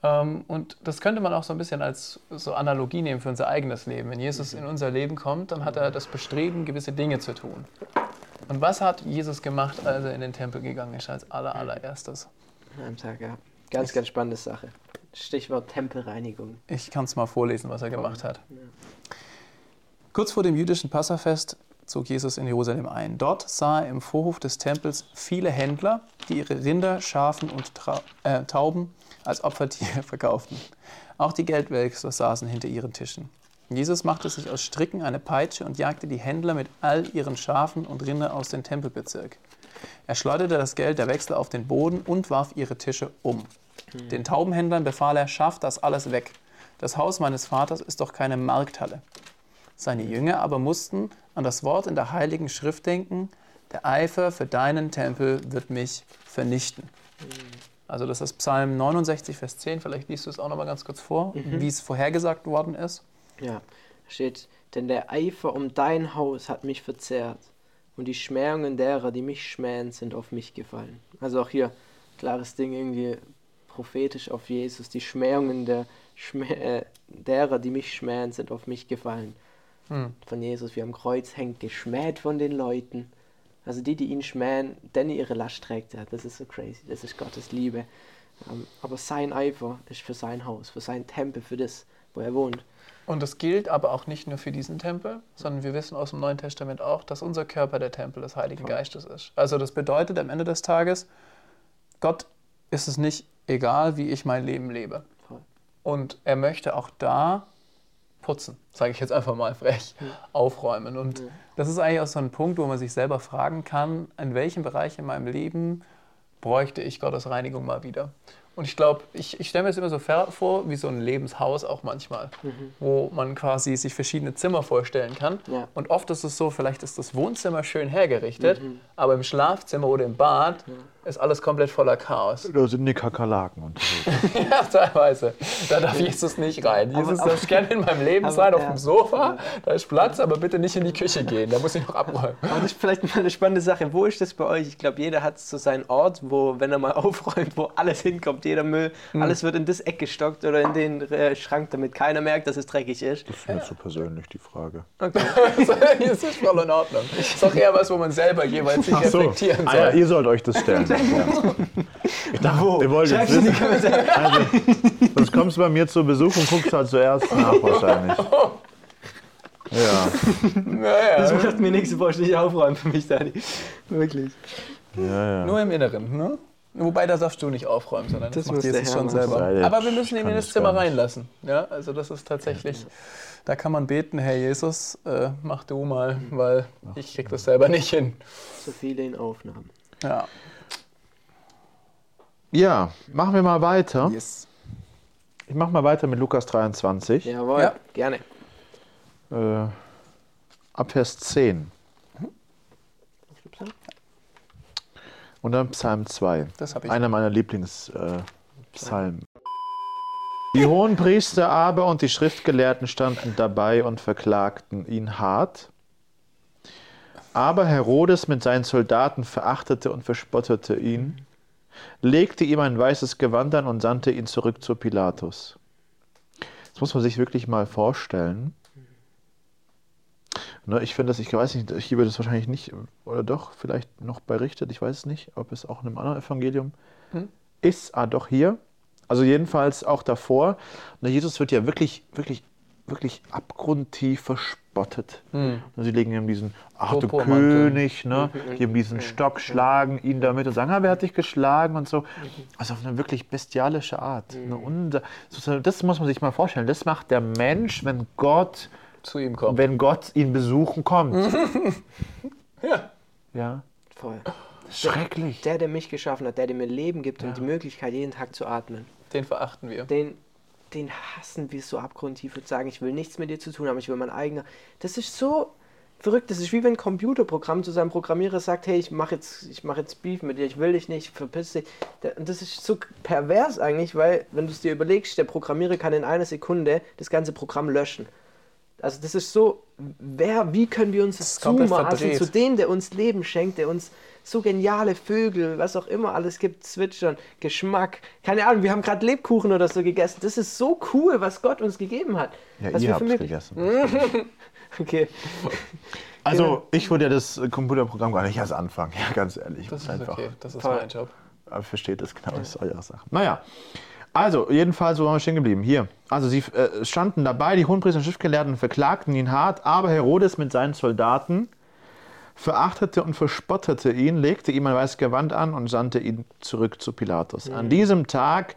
ähm, und das könnte man auch so ein bisschen als so Analogie nehmen für unser eigenes Leben. Wenn Jesus in unser Leben kommt, dann hat er das Bestreben, gewisse Dinge zu tun. Und was hat Jesus gemacht, als er in den Tempel gegangen ist, als aller, allererstes? Tag, ja. Ganz, ganz spannende Sache. Stichwort Tempelreinigung. Ich kann es mal vorlesen, was er gemacht hat. Ja. Kurz vor dem jüdischen Passafest zog Jesus in Jerusalem ein. Dort sah er im Vorhof des Tempels viele Händler, die ihre Rinder, Schafen und Trau äh, Tauben als Opfertiere verkauften. Auch die Geldwälzer saßen hinter ihren Tischen. Jesus machte sich aus Stricken eine Peitsche und jagte die Händler mit all ihren Schafen und Rinder aus dem Tempelbezirk. Er schleuderte das Geld der Wechsler auf den Boden und warf ihre Tische um. Den Taubenhändlern befahl er, schafft das alles weg. Das Haus meines Vaters ist doch keine Markthalle. Seine Jünger aber mussten an das Wort in der heiligen Schrift denken, der Eifer für deinen Tempel wird mich vernichten. Also das ist Psalm 69, Vers 10, vielleicht liest du es auch noch mal ganz kurz vor, wie es vorhergesagt worden ist. Ja, steht, denn der Eifer um dein Haus hat mich verzehrt und die Schmähungen derer, die mich schmähen, sind auf mich gefallen. Also auch hier klares Ding irgendwie prophetisch auf Jesus. Die Schmähungen der Schmä äh, derer, die mich schmähen, sind auf mich gefallen. Hm. Von Jesus, wie am Kreuz hängt, geschmäht von den Leuten. Also die, die ihn schmähen, denn er ihre Last trägt. Ja, das ist so crazy. Das ist Gottes Liebe. Ähm, aber sein Eifer ist für sein Haus, für sein Tempel, für das, wo er wohnt. Und das gilt aber auch nicht nur für diesen Tempel, sondern wir wissen aus dem Neuen Testament auch, dass unser Körper der Tempel des Heiligen Geistes ist. Also das bedeutet am Ende des Tages, Gott ist es nicht egal, wie ich mein Leben lebe. Voll. Und er möchte auch da putzen, sage ich jetzt einfach mal frech, aufräumen. Und das ist eigentlich auch so ein Punkt, wo man sich selber fragen kann, in welchem Bereich in meinem Leben bräuchte ich Gottes Reinigung mal wieder. Und ich glaube, ich, ich stelle mir das immer so vor, wie so ein Lebenshaus auch manchmal, wo man quasi sich verschiedene Zimmer vorstellen kann. Ja. Und oft ist es so, vielleicht ist das Wohnzimmer schön hergerichtet, aber im Schlafzimmer oder im Bad ist alles komplett voller Chaos. Da sind die Kakerlaken unterwegs. Ja, teilweise. Da darf Jesus nicht rein. Jesus aber- darf gerne in meinem Leben aber- sein, auf ja. dem Sofa. Da ist Platz, aber bitte nicht in die Küche gehen. Da muss ich noch abräumen. Aber das ist vielleicht mal eine spannende Sache. Wo ist das bei euch? Ich glaube, jeder hat so seinen Ort, wo, wenn er mal aufräumt, wo alles hinkommt, jeder Müll, alles wird in das Eck gestockt oder in den äh, Schrank, damit keiner merkt, dass es dreckig ist. Das ist mir zu persönlich, die Frage. Okay. Das ist voll in Ordnung. Das ist doch eher was, wo man selber jeweils sich reflektieren Ah, soll. ja, ihr sollt euch das stellen. ja. Ich dachte, ihr wollt jetzt Schreib's wissen. Also, sonst kommst du bei mir zu Besuch und guckst halt zuerst nach wahrscheinlich. Ja, Das Naja, macht mir nichts, du brauchst nicht aufräumen für mich, Dani. Wirklich. ja, ja. nur im Inneren. Ne? Wobei, da darfst du nicht aufräumen, sondern das, Das macht Jesus schon selber. Aber wir müssen ihn in das das Zimmer reinlassen. Ja, also das ist tatsächlich, da kann man beten, Herr Jesus, äh, mach du mal, weil ich krieg das selber nicht hin. So viele in Aufnahmen. Ja. ja, machen wir mal weiter. Yes. Ich mache mal weiter mit Lukas 23, Jawohl, Ja. gerne. äh, ab Vers 10 und dann Psalm 2. Das habe ich. Einer meiner Lieblingspsalmen. Die hohen Priester aber und die Schriftgelehrten standen dabei und verklagten ihn hart. Aber Herodes mit seinen Soldaten verachtete und verspottete ihn, legte ihm ein weißes Gewand an und sandte ihn zurück zu Pilatus. Das muss man sich wirklich mal vorstellen. Ne, ich finde das, ich weiß nicht, hier wird es wahrscheinlich nicht, oder doch, vielleicht noch berichtet, ich weiß es nicht, ob es auch in einem anderen Evangelium Hm? ist. Ah, doch hier. Also jedenfalls auch davor. Ne, Jesus wird ja wirklich, wirklich, wirklich abgrundtief verspottet. Hm. Und Sie legen ihm diesen, ach du. König, ne? geben diesen Stock, schlagen ihn damit und sagen, ah, wer hat dich geschlagen und so. Also auf eine wirklich bestialische Art. Ne? Und so- das muss man sich mal vorstellen. Das macht der Mensch, wenn Gott, Zu ihm kommt. wenn Gott ihn besuchen kommt. Ja. Ja. Voll. Schrecklich. Der, der mich geschaffen hat, der, der mir Leben gibt und die Möglichkeit, jeden Tag zu atmen, Den verachten wir. den, den hassen wir so abgrundtief und sagen, ich will nichts mit dir zu tun haben, ich will mein eigener. Das ist so verrückt. Das ist wie wenn ein Computerprogramm zu seinem Programmierer sagt, hey, ich mache jetzt, ich mache jetzt Beef mit dir, ich will dich nicht, verpiss dich. Und das ist so pervers eigentlich, weil, wenn du es dir überlegst, der Programmierer kann in einer Sekunde das ganze Programm löschen. Also das ist so, wer, wie können wir uns das komplett zumaßen zu dem, der uns Leben schenkt, der uns so geniale Vögel, was auch immer alles gibt, Zwitschern, Geschmack. Keine Ahnung, wir haben gerade Lebkuchen oder so gegessen. Das ist so cool, was Gott uns gegeben hat. Ja, was ihr habt es gegessen. Okay. Also, ich würde ja das Computerprogramm gar nicht erst anfangen, ja, ganz ehrlich. Das ist einfach. okay. Das ist Voll. mein Job. Aber versteht es genau, das ist eure Sache. Naja, also jedenfalls, wo waren wir stehen geblieben? Hier. Also sie äh, standen dabei, die Hohenpriester und Schriftgelehrten verklagten ihn hart, aber Herodes mit seinen Soldaten verachtete und verspottete ihn, legte ihm ein weißes Gewand an und sandte ihn zurück zu Pilatus. An diesem Tag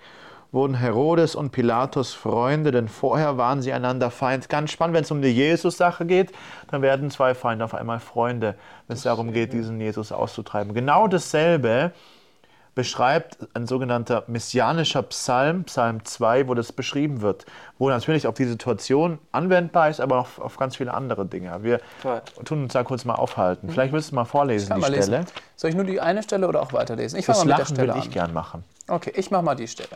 wurden Herodes und Pilatus Freunde, denn vorher waren sie einander Feind. Ganz spannend, wenn es um die Jesus-Sache geht, dann werden zwei Feinde auf einmal Freunde, wenn es darum geht, diesen Jesus auszutreiben. Genau dasselbe beschreibt ein sogenannter messianischer Psalm, Psalm 2, wo das beschrieben wird, wo natürlich auf die Situation anwendbar ist, aber auch auf ganz viele andere Dinge. Wir Toll. tun uns da kurz mal aufhalten. Vielleicht willst du mal vorlesen, die mal Stelle. lesen. Soll ich nur die eine Stelle oder auch weiterlesen? Ich Das mal Lachen will ich an. gern machen. Okay, ich mache mal die Stelle.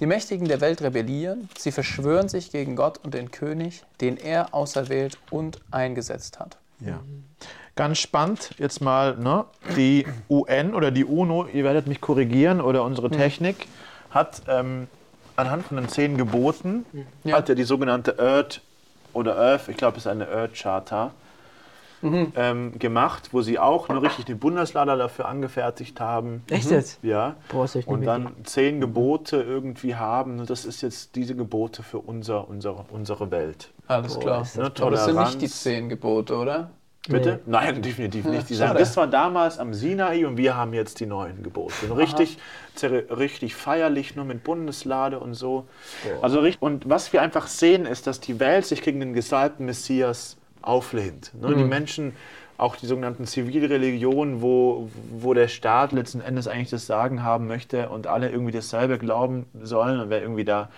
Die Mächtigen der Welt rebellieren, sie verschwören sich gegen Gott und den König, den er auserwählt und eingesetzt hat. Ja. Ganz spannend, jetzt mal ne, die UN oder die UNO, ihr werdet mich korrigieren, oder unsere Technik, hat ähm, anhand von den zehn Geboten, Ja. hat ja die sogenannte Earth oder Earth, ich glaube, es ist eine Earth Charta, ähm, gemacht, wo sie auch nur richtig die Bundeslade dafür angefertigt haben. Echt jetzt? Ja. Boah, Und dann zehn Gebote irgendwie haben. Und das ist jetzt diese Gebote für unser, unsere, unsere Welt. Alles Boah, klar. ist Ne, Aber das sind nicht die zehn Gebote, oder? Bitte? Nein, definitiv nicht. Die sagen, das war damals am Sinai und wir haben jetzt die neuen Gebote. Und richtig, richtig feierlich, nur mit Bundeslade und so. Also, richt- und was wir einfach sehen, ist, dass die Welt sich gegen den gesalbten Messias auflehnt. Ne? Die Menschen, auch die sogenannten Zivilreligionen, wo, wo der Staat letzten Endes eigentlich das Sagen haben möchte und alle irgendwie dasselbe glauben sollen und wer irgendwie da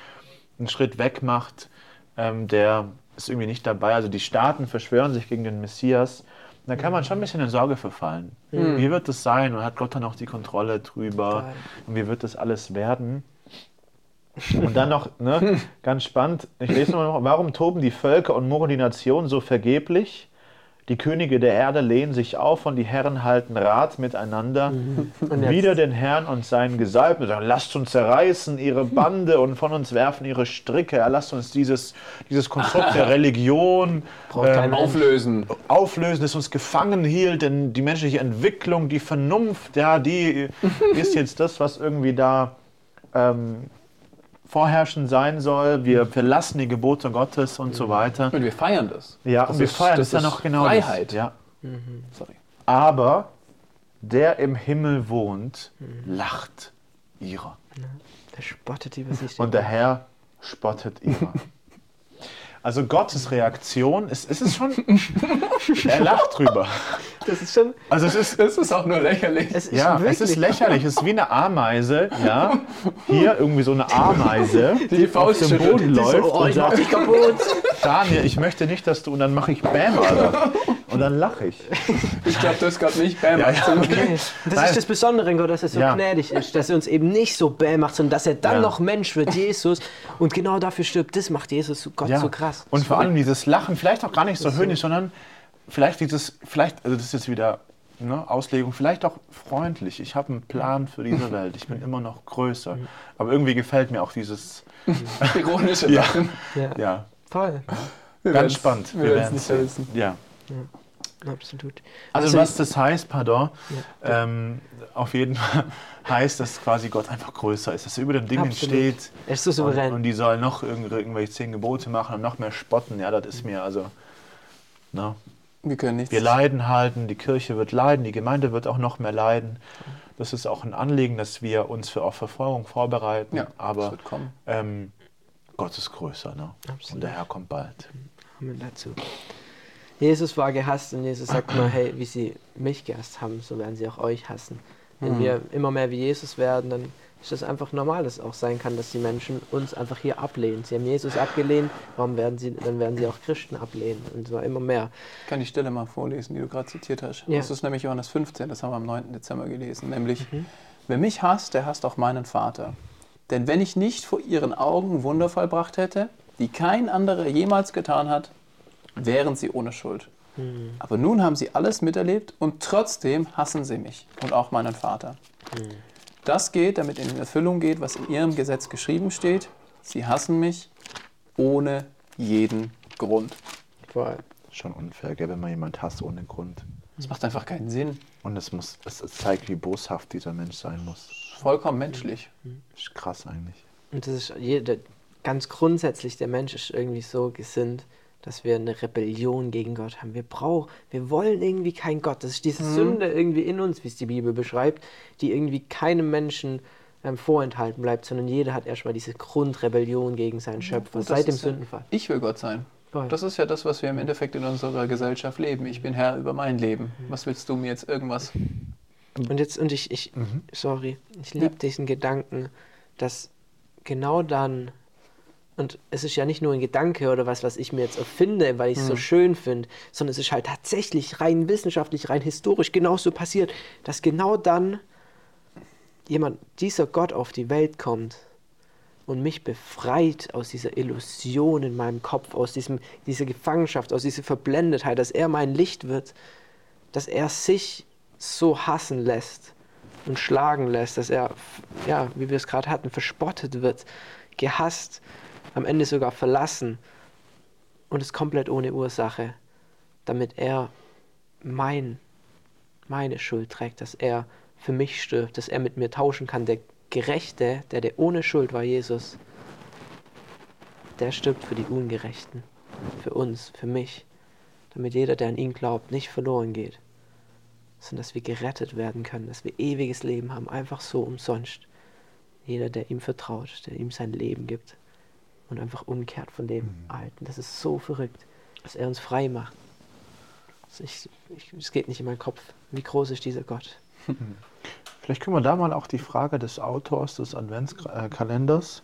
einen Schritt weg macht, ähm, der ist irgendwie nicht dabei. Also die Staaten verschwören sich gegen den Messias. Da kann man schon ein bisschen in Sorge verfallen. Wie wird das sein? Und hat Gott dann auch die Kontrolle drüber? Und wie wird das alles werden? Und dann noch, ne, ganz spannend, ich lese mal noch, warum toben die Völker und murren die Nationen so vergeblich? Die Könige der Erde lehnen sich auf und die Herren halten Rat miteinander. Und jetzt- Wieder den Herrn und seinen Gesalbten sagen, lasst uns zerreißen ihre Bande und von uns werfen ihre Stricke. Ja, lasst uns dieses, dieses Konstrukt der Religion Mensch. Auflösen. auflösen, das uns gefangen hielt, denn die menschliche Entwicklung, die Vernunft, ja, die ist jetzt das, was irgendwie da ähm, vorherrschend sein soll. Wir verlassen die Gebote Gottes und so weiter. Und wir feiern das. Ja, Das und wir ist- feiern das das, ja ist noch genau Freiheit. Das. Ja. Sorry. Aber der im Himmel wohnt, lacht ihrer. Der spottet über sich. Und der Herr spottet ihrer. Also Gottes Reaktion ist, ist es schon, er lacht drüber. das ist schon. Also es ist, Das ist auch nur lächerlich. Es ist Ja, es ist lächerlich. Es ist wie eine Ameise, ja. Hier irgendwie so eine Ameise, die, auf Faust dem schüttelt. Boden Die so, läuft Oh, und ich sagt, dich kaputt. Daniel, ich möchte nicht, dass du... Und dann mache ich Bam, Alter. Und dann lache ich. Ich glaube, das gab nicht Bam. Ja, ja, okay. Das Nein. ist das Besondere in Gott, dass er so Ja. gnädig ist, dass er uns eben nicht so bäh macht, sondern dass er dann Ja. noch Mensch wird, Jesus. Und genau dafür stirbt. Das macht Jesus Gott Ja. so krass. Und vor allem dieses Lachen, vielleicht auch gar nicht so höhnisch, sondern vielleicht dieses, vielleicht, also das ist jetzt wieder ne, Auslegung, vielleicht auch freundlich. Ich habe einen Plan für diese Welt. Ich bin immer noch größer. Aber irgendwie gefällt mir auch dieses, Ironische Ja. Lachen. Ja, ja, voll. Wir ganz spannend. Wir werden es wissen. Ja. Absolut. Also, was das heißt, pardon, Ja. ähm, auf jeden Fall heißt, dass quasi Gott einfach größer ist, dass er über den Dingen Absolut. steht Er ist so und, souverän. und die sollen noch irgend- irgendwelche zehn Gebote machen und noch mehr spotten. Ja, das ist mir also, na, Wir können nichts. wir leiden halten, die Kirche wird leiden, die Gemeinde wird auch noch mehr leiden. Das ist auch ein Anliegen, dass wir uns für auf Verfolgung vorbereiten, Ja, das aber wird kommen. ähm, Gott ist größer ne? und Absolut. der Herr kommt bald. Amen dazu. Jesus war gehasst und Jesus sagt mal, hey, wie sie mich gehasst haben, so werden sie auch euch hassen. Wenn wir immer mehr wie Jesus werden, dann ist das einfach normal, dass es auch sein kann, dass die Menschen uns einfach hier ablehnen. Sie haben Jesus abgelehnt, warum werden sie, dann werden sie auch Christen ablehnen und zwar immer mehr. Ich kann die Stelle mal vorlesen, die du gerade zitiert hast. Ja. Das ist nämlich Johannes 15, das haben wir am 9. Dezember gelesen. Nämlich, wer mich hasst, der hasst auch meinen Vater. Denn wenn ich nicht vor ihren Augen Wunder vollbracht hätte, die kein anderer jemals getan hat, wären sie ohne Schuld. Aber nun haben sie alles miterlebt und trotzdem hassen sie mich und auch meinen Vater. Das geht, damit in Erfüllung geht, was in ihrem Gesetz geschrieben steht. Sie hassen mich ohne jeden Grund. Voll. Schon unfair, gell, wenn man jemand hasst ohne Grund. Das macht einfach keinen Sinn. Und es, muss, es, es zeigt, wie boshaft dieser Mensch sein muss. Vollkommen menschlich. Ist krass eigentlich. Und das ist jeder, ganz grundsätzlich, der Mensch ist irgendwie so gesinnt, dass wir eine Rebellion gegen Gott haben. Wir brauchen, wir wollen irgendwie keinen Gott. Das ist diese Sünde irgendwie in uns, wie es die Bibel beschreibt, die irgendwie keinem Menschen ähm, vorenthalten bleibt, sondern jeder hat erstmal diese Grundrebellion gegen seinen Schöpfer das seit dem ist ja- Sündenfall. Ich will Gott sein. Voll. Das ist ja das, was wir im Endeffekt in unserer Gesellschaft leben. Ich bin Herr über mein Leben. Was willst du mir jetzt irgendwas? Und jetzt, und ich, ich, Mhm. sorry, ich liebe Ja. diesen Gedanken, dass genau dann, und es ist ja nicht nur ein Gedanke oder was, was ich mir jetzt erfinde, weil ich es so Mhm. schön finde, sondern es ist halt tatsächlich rein wissenschaftlich, rein historisch genauso passiert, dass genau dann jemand, dieser Gott auf die Welt kommt und mich befreit aus dieser Illusion in meinem Kopf, aus diesem, dieser Gefangenschaft, aus dieser Verblendetheit, dass er mein Licht wird, dass er sich so hassen lässt und schlagen lässt, dass er, ja, wie wir es gerade hatten, verspottet wird, gehasst, am Ende sogar verlassen und es komplett ohne Ursache, damit er mein, meine Schuld trägt, dass er für mich stirbt, dass er mit mir tauschen kann. Der Gerechte, der, der ohne Schuld war, Jesus, der stirbt für die Ungerechten, für uns, für mich, damit jeder, der an ihn glaubt, nicht verloren geht, sondern dass wir gerettet werden können, dass wir ewiges Leben haben, einfach so umsonst. Jeder, der ihm vertraut, der ihm sein Leben gibt und einfach umkehrt von dem Alten. Das ist so verrückt, dass er uns frei macht. Ich, ich, es geht nicht in meinen Kopf. Wie groß ist dieser Gott? Vielleicht können wir da mal auch die Frage des Autors des Adventskalenders.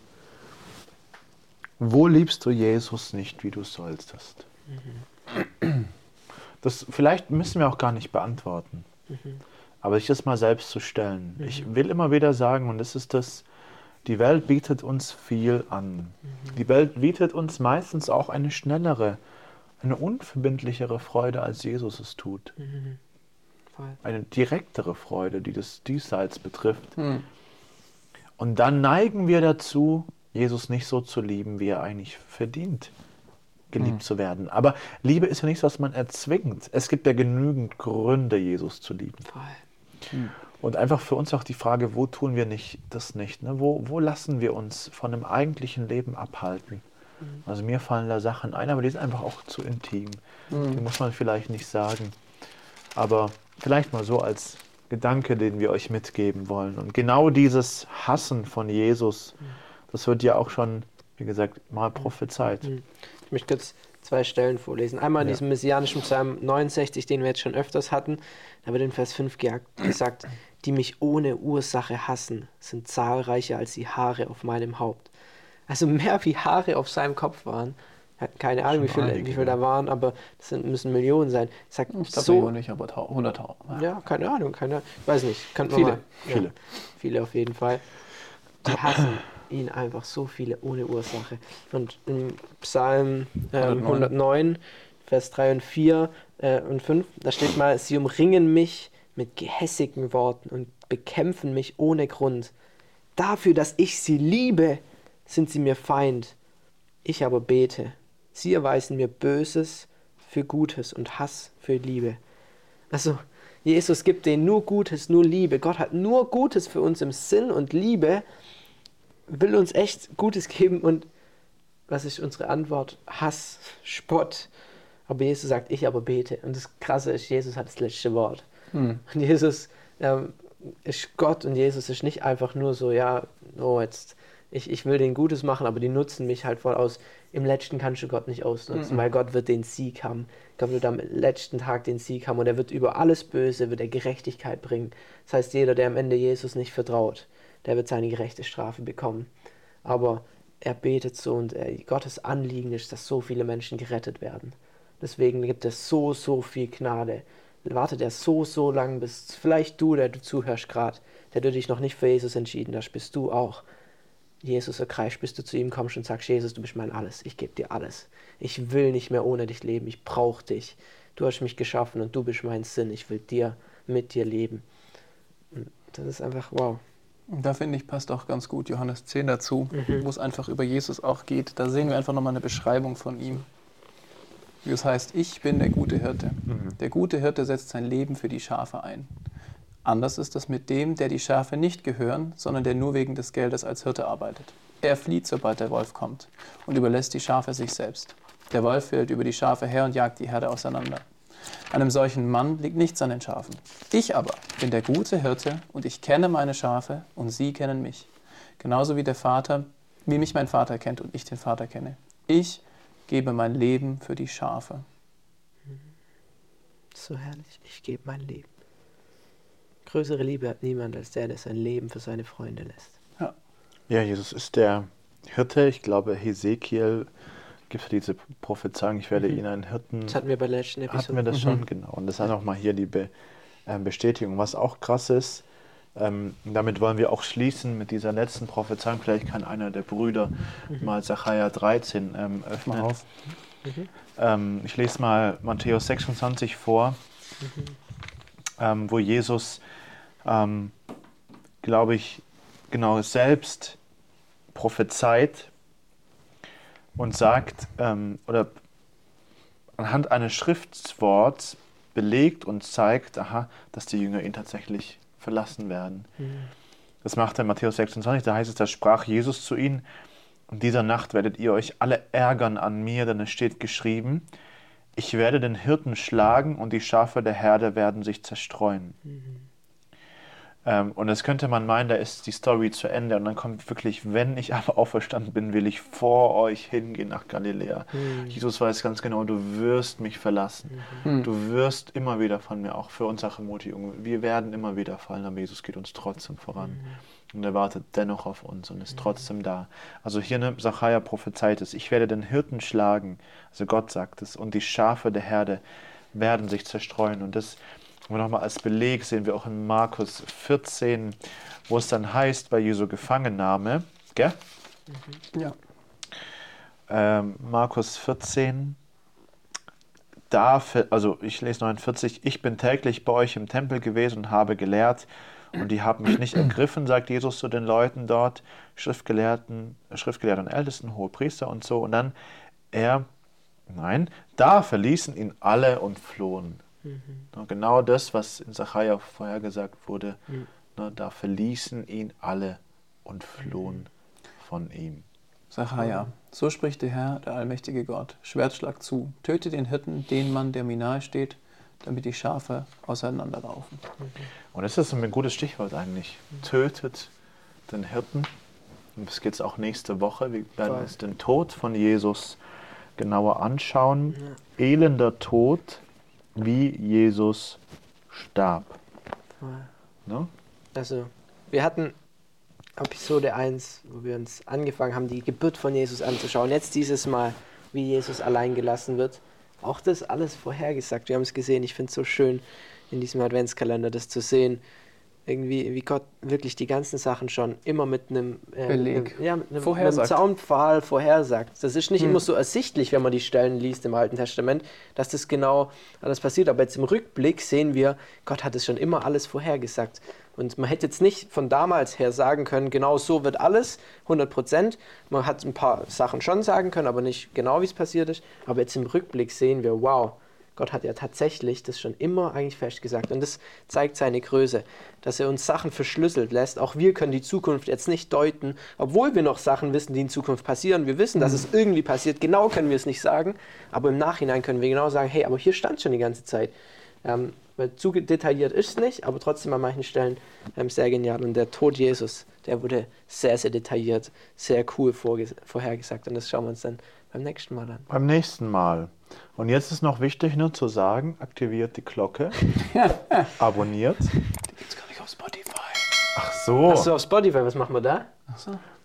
Wo liebst du Jesus nicht, wie du solltest? Das vielleicht müssen wir auch gar nicht beantworten. Aber sich das mal selbst zu stellen. Ich will immer wieder sagen, und das ist das, die Welt bietet uns viel an. Die Welt bietet uns meistens auch eine schnellere, eine unverbindlichere Freude, als Jesus es tut. Voll. Eine direktere Freude, die das Diesseits betrifft. Hm. Und dann neigen wir dazu, Jesus nicht so zu lieben, wie er eigentlich verdient, geliebt zu werden. Aber Liebe ist ja nichts, was man erzwingt. Es gibt ja genügend Gründe, Jesus zu lieben. Voll. Und einfach für uns auch die Frage, wo tun wir nicht das nicht? Ne? Wo, wo lassen wir uns von dem eigentlichen Leben abhalten? Also mir fallen da Sachen ein, aber die sind einfach auch zu intim. Die muss man vielleicht nicht sagen. Aber vielleicht mal so als Gedanke, den wir euch mitgeben wollen. Und genau dieses Hassen von Jesus, das wird ja auch schon, wie gesagt, mal prophezeit. Ich möchte kurz zwei Stellen vorlesen. Einmal in Ja. diesem messianischen Psalm 69, den wir jetzt schon öfters hatten. Da wird in Vers 5 ge- gesagt, die mich ohne Ursache hassen, sind zahlreicher als die Haare auf meinem Haupt. Also mehr wie Haare auf seinem Kopf waren. Ja, Keine Ahnung, wie viele, einige, wie viel ja. da waren, aber das sind, müssen Millionen sein. Ich sag, Ich so, nicht, aber tau- 100.000. ja, keine Ahnung, keine Ahnung. Weiß nicht. Könnten wir Viele, mal. Ja, viele. viele auf jeden Fall. Die hassen ihn einfach so viele ohne Ursache. Und im Psalm ähm, 109. 109, Vers 3 und 4 äh, und 5, da steht mal, sie umringen mich mit gehässigen Worten und bekämpfen mich ohne Grund. Dafür, dass ich sie liebe, sind sie mir Feind. Ich aber bete. Sie erweisen mir Böses für Gutes und Hass für Liebe. Also, Jesus gibt denen nur Gutes, nur Liebe. Gott hat nur Gutes für uns im Sinn und Liebe will uns echt Gutes geben. Und was ist unsere Antwort? Hass, Spott. Aber Jesus sagt, ich aber bete. Und das Krasse ist, Jesus hat das letzte Wort. Hm. Und Jesus ähm, ist Gott und Jesus ist nicht einfach nur so, ja, oh, jetzt, ich, ich will denen Gutes machen, aber die nutzen mich halt voll aus. Im letzten kannst du Gott nicht ausnutzen, Mhm. weil Gott wird den Sieg haben. Gott wird am letzten Tag den Sieg haben und er wird über alles Böse, wird er Gerechtigkeit bringen. Das heißt, jeder, der am Ende Jesus nicht vertraut, der wird seine gerechte Strafe bekommen. Aber er betet so und er, Gottes Anliegen ist, dass so viele Menschen gerettet werden. Deswegen gibt es so, so viel Gnade. Wartet er so, so lang, bis vielleicht du, der du zuhörst gerade, der du dich noch nicht für Jesus entschieden hast, bist du auch. Jesus erkreist, bis du zu ihm kommst und sagst, Jesus, du bist mein Alles, ich gebe dir alles. Ich will nicht mehr ohne dich leben, ich brauche dich. Du hast mich geschaffen und du bist mein Sinn, ich will dir, mit dir leben. Das ist einfach wow. Und Da finde ich, passt auch ganz gut Johannes 10 dazu, Mhm. wo es einfach über Jesus auch geht. Da sehen wir einfach nochmal eine Beschreibung von ihm. Wie es heißt, ich bin der gute Hirte. Der gute Hirte setzt sein Leben für die Schafe ein. Anders ist es mit dem, der die Schafe nicht gehören, sondern der nur wegen des Geldes als Hirte arbeitet. Er flieht, sobald der Wolf kommt und überlässt die Schafe sich selbst. Der Wolf fällt über die Schafe her und jagt die Herde auseinander. Einem solchen Mann liegt nichts an den Schafen. Ich aber bin der gute Hirte und ich kenne meine Schafe und sie kennen mich. Genauso wie der Vater, wie mich mein Vater kennt und ich den Vater kenne. Ich gebe mein Leben für die Schafe. So herrlich. Ich gebe mein Leben. Größere Liebe hat niemand als der, der sein Leben für seine Freunde lässt. Ja, Jesus ist der Hirte. Ich glaube, Hesekiel gibt diese Prophezeiung, ich werde Mhm. Ihnen einen Hirten. Das hatten wir bei der letzten Hatten Episode. wir das schon, genau. Und das ist auch mal hier die Be ähm, Bestätigung. Was auch krass ist, ähm, damit wollen wir auch schließen mit dieser letzten Prophezeiung. Vielleicht kann einer der Brüder mal Sacharja 13 ähm, öffnen. Mal auf. Ähm, ich lese mal Matthäus 26 vor, ähm, wo Jesus, ähm, glaube ich, genau selbst prophezeit und sagt, ähm, oder anhand eines Schriftsworts belegt und zeigt, aha, dass die Jünger ihn tatsächlich verlassen werden. Das macht er in Matthäus 26, da heißt es, da sprach Jesus zu ihnen, in dieser Nacht werdet ihr euch alle ärgern an mir, denn es steht geschrieben, ich werde den Hirten schlagen und die Schafe der Herde werden sich zerstreuen. Ähm, und das könnte man meinen, da ist die Story zu Ende und dann kommt wirklich, wenn ich aber auferstanden bin, will ich vor euch hingehen nach Galiläa. Jesus weiß ganz genau, du wirst mich verlassen. Du wirst immer wieder von mir, auch für unsere Ermutigung, wir werden immer wieder fallen, aber Jesus geht uns trotzdem voran. Und er wartet dennoch auf uns und ist trotzdem da. Also hier ne, Sacharja prophezeit es, ich werde den Hirten schlagen, also Gott sagt es, und die Schafe der Herde werden sich zerstreuen. Und das nochmal als Beleg sehen wir auch in Markus 14, wo es dann heißt, bei Jesu Gefangennahme, gell? Ja. ähm, Markus 14, da, also ich lese 49, ich bin täglich bei euch im Tempel gewesen und habe gelehrt und die haben mich nicht ergriffen, sagt Jesus zu den Leuten dort, Schriftgelehrten, Schriftgelehrten und Ältesten, hohe Priester und so. Und dann er, nein, da verließen ihn alle und flohen. Na, Genau das, was in Sacharja vorhergesagt wurde, na, da verließen ihn alle und flohen von ihm. Sacharja, so spricht der Herr, der allmächtige Gott. Schwertschlag zu, töte den Hirten, den Mann, der mir nahe steht, damit die Schafe auseinanderlaufen. Und das ist ein gutes Stichwort eigentlich. Tötet den Hirten. Und das geht es auch nächste Woche. Wir werden Voll. uns den Tod von Jesus genauer anschauen. Elender Tod, wie Jesus starb. Ne? Also, wir hatten Episode 1, wo wir uns angefangen haben, die Geburt von Jesus anzuschauen. Jetzt dieses Mal, wie Jesus allein gelassen wird. Auch das alles vorhergesagt. Wir haben es gesehen. Ich finde es so schön, in diesem Adventskalender das zu sehen. Irgendwie, wie Gott wirklich die ganzen Sachen schon immer mit einem, äh, Beleg. einem, ja, mit einem, mit einem Vorhersagt. Zaunpfahl vorhersagt. Das ist nicht immer so ersichtlich, wenn man die Stellen liest im Alten Testament, dass das genau alles passiert. Aber jetzt im Rückblick sehen wir, Gott hat es schon immer alles vorhergesagt. Und man hätte jetzt nicht von damals her sagen können, genau so wird alles, 100 Prozent. Man hat ein paar Sachen schon sagen können, aber nicht genau, wie es passiert ist. Aber jetzt im Rückblick sehen wir, wow, Gott hat ja tatsächlich das schon immer eigentlich festgesagt. Und das zeigt seine Größe, dass er uns Sachen verschlüsselt lässt. Auch wir können die Zukunft jetzt nicht deuten, obwohl wir noch Sachen wissen, die in Zukunft passieren. Wir wissen, dass es irgendwie passiert. Genau können wir es nicht sagen, aber im Nachhinein können wir genau sagen, hey, aber hier stand schon die ganze Zeit. Ähm, weil zu detailliert ist es nicht, aber trotzdem an manchen Stellen ähm, sehr genial. Und der Tod Jesus, der wurde sehr, sehr detailliert, sehr cool vorhergesagt. Und das schauen wir uns dann beim nächsten Mal an. Beim nächsten Mal. Und jetzt ist noch wichtig nur zu sagen, aktiviert die Glocke, abonniert. Gibt's gar nicht auf Spotify. Ach so, Achso, auf Spotify, was machen wir da?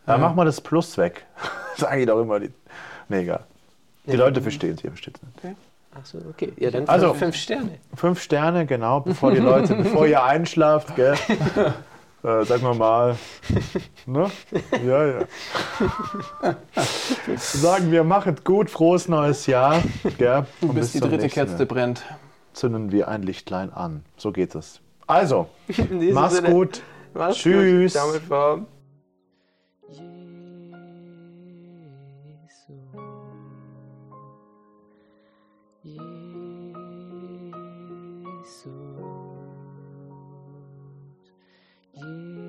dann machen wir das Plus weg. Sagen die doch immer. Die, nee, egal. Die Ja. Leute verstehen es, ihr versteht es nicht. Achso, okay. Ja, dann Also- fünf, fünf Sterne. Fünf Sterne, genau, bevor die Leute, bevor ihr einschlaft, gell? Äh, sagen wir mal. Ne? Ja, ja. Sagen wir, machet gut, frohes neues Jahr. Gell? Und Bis die dritte Kerze brennt. zünden wir ein Lichtlein an. So geht es. Also, mach's Sinne, gut. Mach's Tschüss. Gut. Damit vor. Jesus. you.